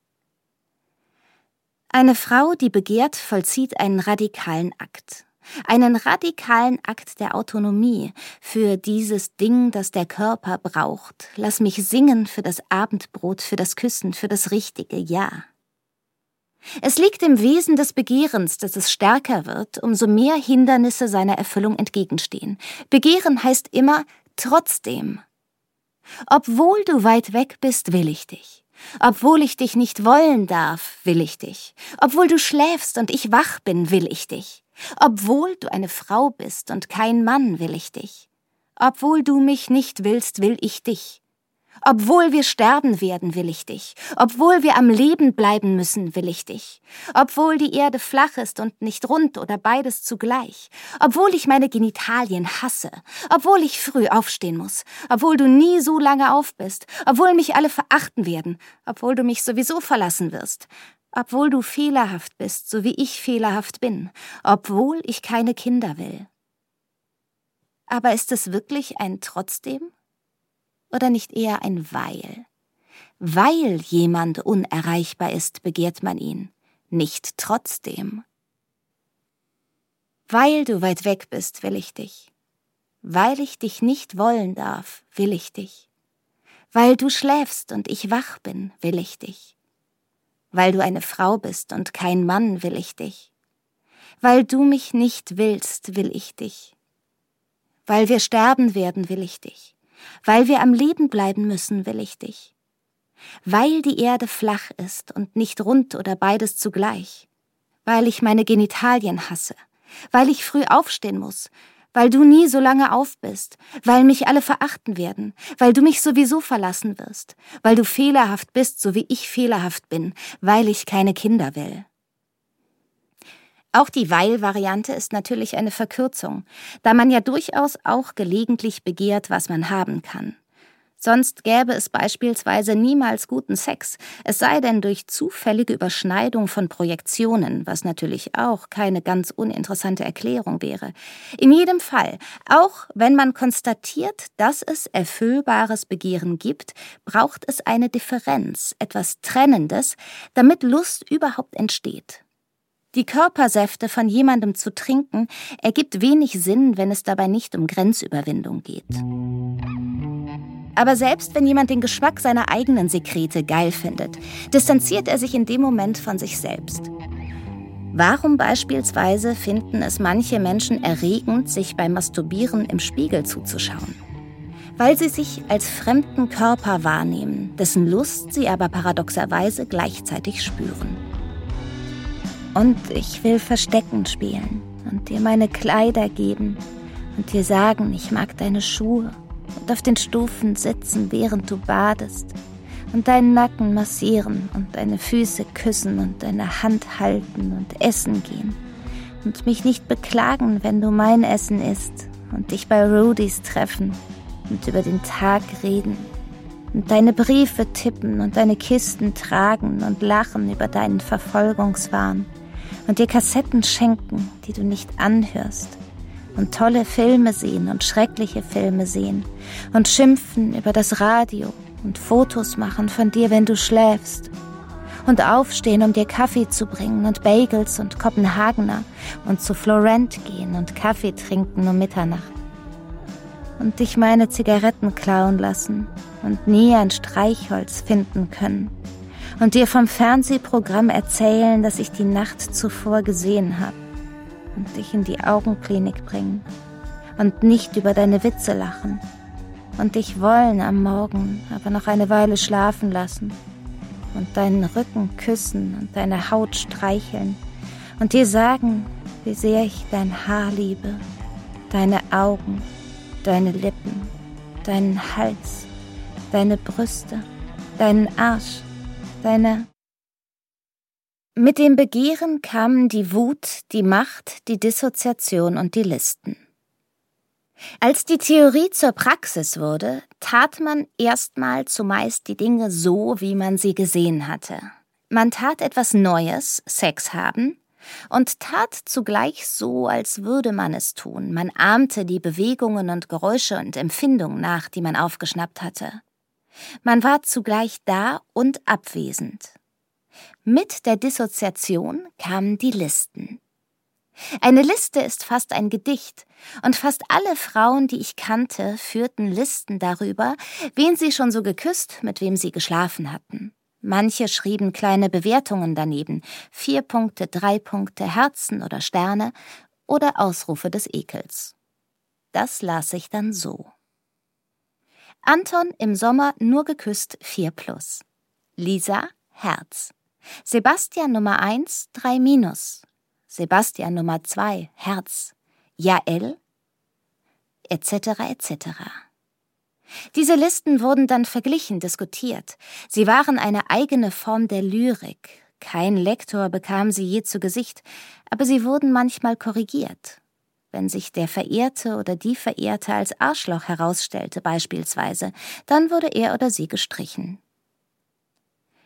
S3: Eine Frau, die begehrt, vollzieht einen radikalen Akt einen radikalen Akt der Autonomie für dieses Ding, das der Körper braucht. Lass mich singen für das Abendbrot, für das Küssen, für das richtige Ja. Es liegt im Wesen des Begehrens, dass es stärker wird, umso mehr Hindernisse seiner Erfüllung entgegenstehen. Begehren heißt immer trotzdem. Obwohl du weit weg bist, will ich dich. Obwohl ich dich nicht wollen darf, will ich dich. Obwohl du schläfst und ich wach bin, will ich dich. Obwohl du eine Frau bist und kein Mann, will ich dich. Obwohl du mich nicht willst, will ich dich. Obwohl wir sterben werden, will ich dich. Obwohl wir am Leben bleiben müssen, will ich dich. Obwohl die Erde flach ist und nicht rund oder beides zugleich. Obwohl ich meine Genitalien hasse. Obwohl ich früh aufstehen muss. Obwohl du nie so lange auf bist. Obwohl mich alle verachten werden. Obwohl du mich sowieso verlassen wirst. Obwohl du fehlerhaft bist, so wie ich fehlerhaft bin. Obwohl ich keine Kinder will. Aber ist es wirklich ein Trotzdem? Oder nicht eher ein Weil? Weil jemand unerreichbar ist, begehrt man ihn, nicht trotzdem. Weil du weit weg bist, will ich dich. Weil ich dich nicht wollen darf, will ich dich. Weil du schläfst und ich wach bin, will ich dich. Weil du eine Frau bist und kein Mann, will ich dich. Weil du mich nicht willst, will ich dich. Weil wir sterben werden, will ich dich. Weil wir am Leben bleiben müssen, will ich dich. Weil die Erde flach ist und nicht rund oder beides zugleich. Weil ich meine Genitalien hasse. Weil ich früh aufstehen muss. Weil du nie so lange auf bist. Weil mich alle verachten werden. Weil du mich sowieso verlassen wirst. Weil du fehlerhaft bist, so wie ich fehlerhaft bin. Weil ich keine Kinder will. Auch die Weil-Variante ist natürlich eine Verkürzung, da man ja durchaus auch gelegentlich begehrt, was man haben kann. Sonst gäbe es beispielsweise niemals guten Sex, es sei denn durch zufällige Überschneidung von Projektionen, was natürlich auch keine ganz uninteressante Erklärung wäre. In jedem Fall, auch wenn man konstatiert, dass es erfüllbares Begehren gibt, braucht es eine Differenz, etwas Trennendes, damit Lust überhaupt entsteht. Die Körpersäfte von jemandem zu trinken, ergibt wenig Sinn, wenn es dabei nicht um Grenzüberwindung geht. Aber selbst wenn jemand den Geschmack seiner eigenen Sekrete geil findet, distanziert er sich in dem Moment von sich selbst. Warum beispielsweise finden es manche Menschen erregend, sich beim Masturbieren im Spiegel zuzuschauen? Weil sie sich als fremden Körper wahrnehmen, dessen Lust sie aber paradoxerweise gleichzeitig spüren. Und ich will Verstecken spielen und dir meine Kleider geben und dir sagen, ich mag deine Schuhe und auf den Stufen sitzen, während du badest und deinen Nacken massieren und deine Füße küssen und deine Hand halten und essen gehen und mich nicht beklagen, wenn du mein Essen isst und dich bei Rudys treffen und über den Tag reden und deine Briefe tippen und deine Kisten tragen und lachen über deinen Verfolgungswahn und dir Kassetten schenken, die du nicht anhörst, und tolle Filme sehen und schreckliche Filme sehen. Und schimpfen über das Radio und Fotos machen von dir, wenn du schläfst. Und aufstehen, um dir Kaffee zu bringen und Bagels und Kopenhagener und zu Florent gehen und Kaffee trinken um Mitternacht. Und dich meine Zigaretten klauen lassen und nie ein Streichholz finden können und dir vom Fernsehprogramm erzählen, das ich die Nacht zuvor gesehen habe und dich in die Augenklinik bringen und nicht über deine Witze lachen und dich wollen am Morgen aber noch eine Weile schlafen lassen und deinen Rücken küssen und deine Haut streicheln und dir sagen, wie sehr ich dein Haar liebe, deine Augen, deine Lippen, deinen Hals, deine Brüste, deinen Arsch, deine. Mit dem Begehren kamen die Wut, die Macht, die Dissoziation und die Listen. Als die Theorie zur Praxis wurde, tat man erstmal zumeist die Dinge so, wie man sie gesehen hatte. Man tat etwas Neues, Sex haben, und tat zugleich so, als würde man es tun. Man ahmte die Bewegungen und Geräusche und Empfindungen nach, die man aufgeschnappt hatte. Man war zugleich da und abwesend. Mit der Dissoziation kamen die Listen. Eine Liste ist fast ein Gedicht, und fast alle Frauen, die ich kannte, führten Listen darüber, wen sie schon so geküsst, mit wem sie geschlafen hatten. Manche schrieben kleine Bewertungen daneben, vier Punkte, drei Punkte, Herzen oder Sterne oder Ausrufe des Ekels. Das las ich dann so. Anton im Sommer nur geküsst 4 plus. Lisa Herz. Sebastian Nummer 1 3 minus. Sebastian Nummer 2 Herz. Jael etc. etc. Diese Listen wurden dann verglichen, diskutiert. Sie waren eine eigene Form der Lyrik. Kein Lektor bekam sie je zu Gesicht, aber sie wurden manchmal korrigiert. Wenn sich der Verehrte oder die Verehrte als Arschloch herausstellte beispielsweise, dann wurde er oder sie gestrichen.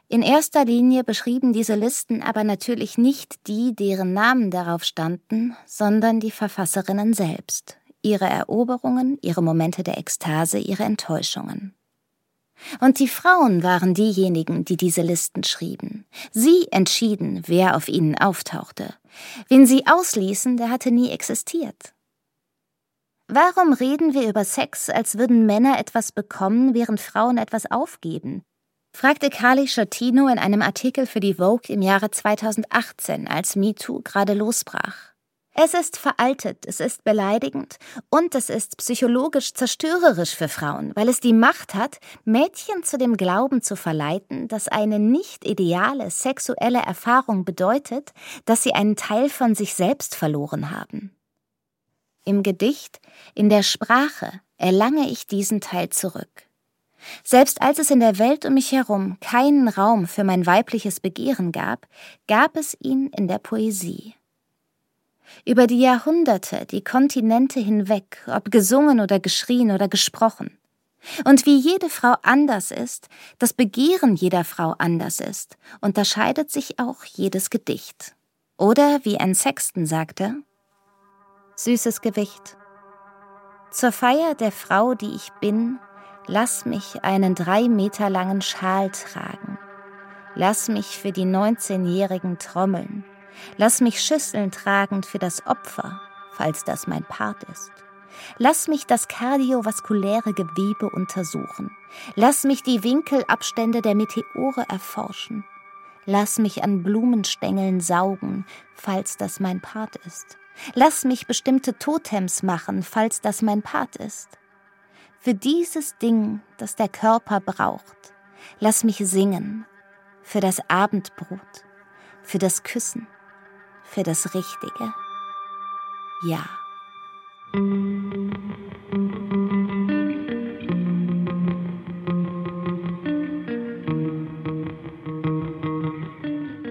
S3: In erster Linie beschrieben diese Listen aber natürlich nicht die, deren Namen darauf standen, sondern die Verfasserinnen selbst, ihre Eroberungen, ihre Momente der Ekstase, ihre Enttäuschungen. Und die Frauen waren diejenigen, die diese Listen schrieben. Sie entschieden, wer auf ihnen auftauchte. Wen sie ausließen, der hatte nie existiert. Warum reden wir über Sex, als würden Männer etwas bekommen, während Frauen etwas aufgeben? fragte Carly Schottino in einem Artikel für die Vogue im Jahre 2018, als MeToo gerade losbrach. Es ist veraltet, es ist beleidigend und es ist psychologisch zerstörerisch für Frauen, weil es die Macht hat, Mädchen zu dem Glauben zu verleiten, dass eine nicht ideale sexuelle Erfahrung bedeutet, dass sie einen Teil von sich selbst verloren haben. Im Gedicht, in der Sprache erlange ich diesen Teil zurück. Selbst als es in der Welt um mich herum keinen Raum für mein weibliches Begehren gab, gab es ihn in der Poesie. Über die Jahrhunderte, die Kontinente hinweg, ob gesungen oder geschrien oder gesprochen. Und wie jede Frau anders ist, das Begehren jeder Frau anders ist, unterscheidet sich auch jedes Gedicht. Oder wie Anne Sexton sagte, Süßes Gewicht. Zur Feier der Frau, die ich bin, lass mich einen drei Meter langen Schal tragen. Lass mich für die 19-Jährigen trommeln Lass mich Schüsseln tragend für das Opfer, falls das mein Part ist. Lass mich das kardiovaskuläre Gewebe untersuchen. Lass mich die Winkelabstände der Meteore erforschen. Lass mich an Blumenstängeln saugen, falls das mein Part ist. Lass mich bestimmte Totems machen, falls das mein Part ist. Für dieses Ding, das der Körper braucht, lass mich singen. Für das Abendbrot, für das Küssen, für das Richtige. Ja.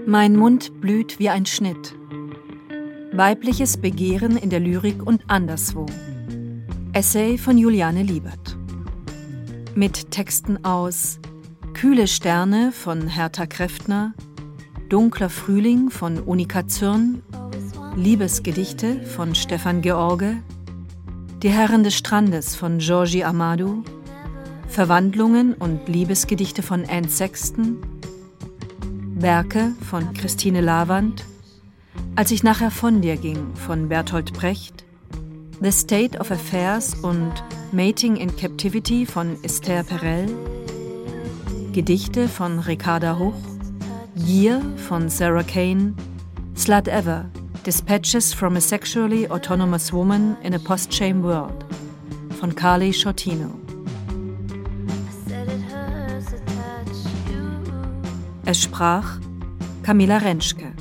S8: Mein Mund blüht wie ein Schnitt. Weibliches Begehren in der Lyrik und anderswo. Essay von Juliane Liebert. Mit Texten aus Kühle Sterne von Hertha Kräftner, Dunkler Frühling von Unika Zürn, Liebesgedichte von Stefan George, Die Herren des Strandes von Georgi Amadou, Verwandlungen und Liebesgedichte von Anne Sexton, Werke von Christine Lavand, Als ich nachher von dir ging von Bertolt Brecht, The State of Affairs und Mating in Captivity von Esther Perel, Gedichte von Ricarda Hoch, Year von Sarah Kane, Slut Ever, Dispatches from a Sexually Autonomous Woman in a Post-Shame World von Carly Schottino. Es sprach Camilla Rentschke.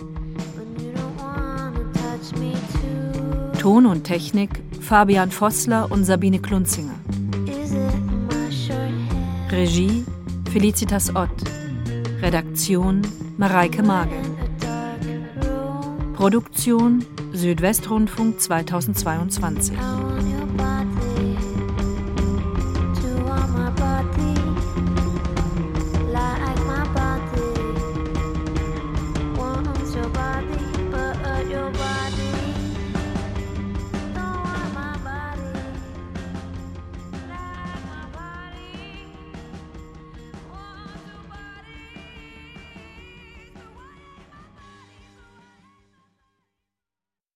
S8: Ton und Technik Fabian Vossler und Sabine Klunzinger. Regie Felicitas Ott. Redaktion Mareike Mage. Produktion Südwestrundfunk 2022.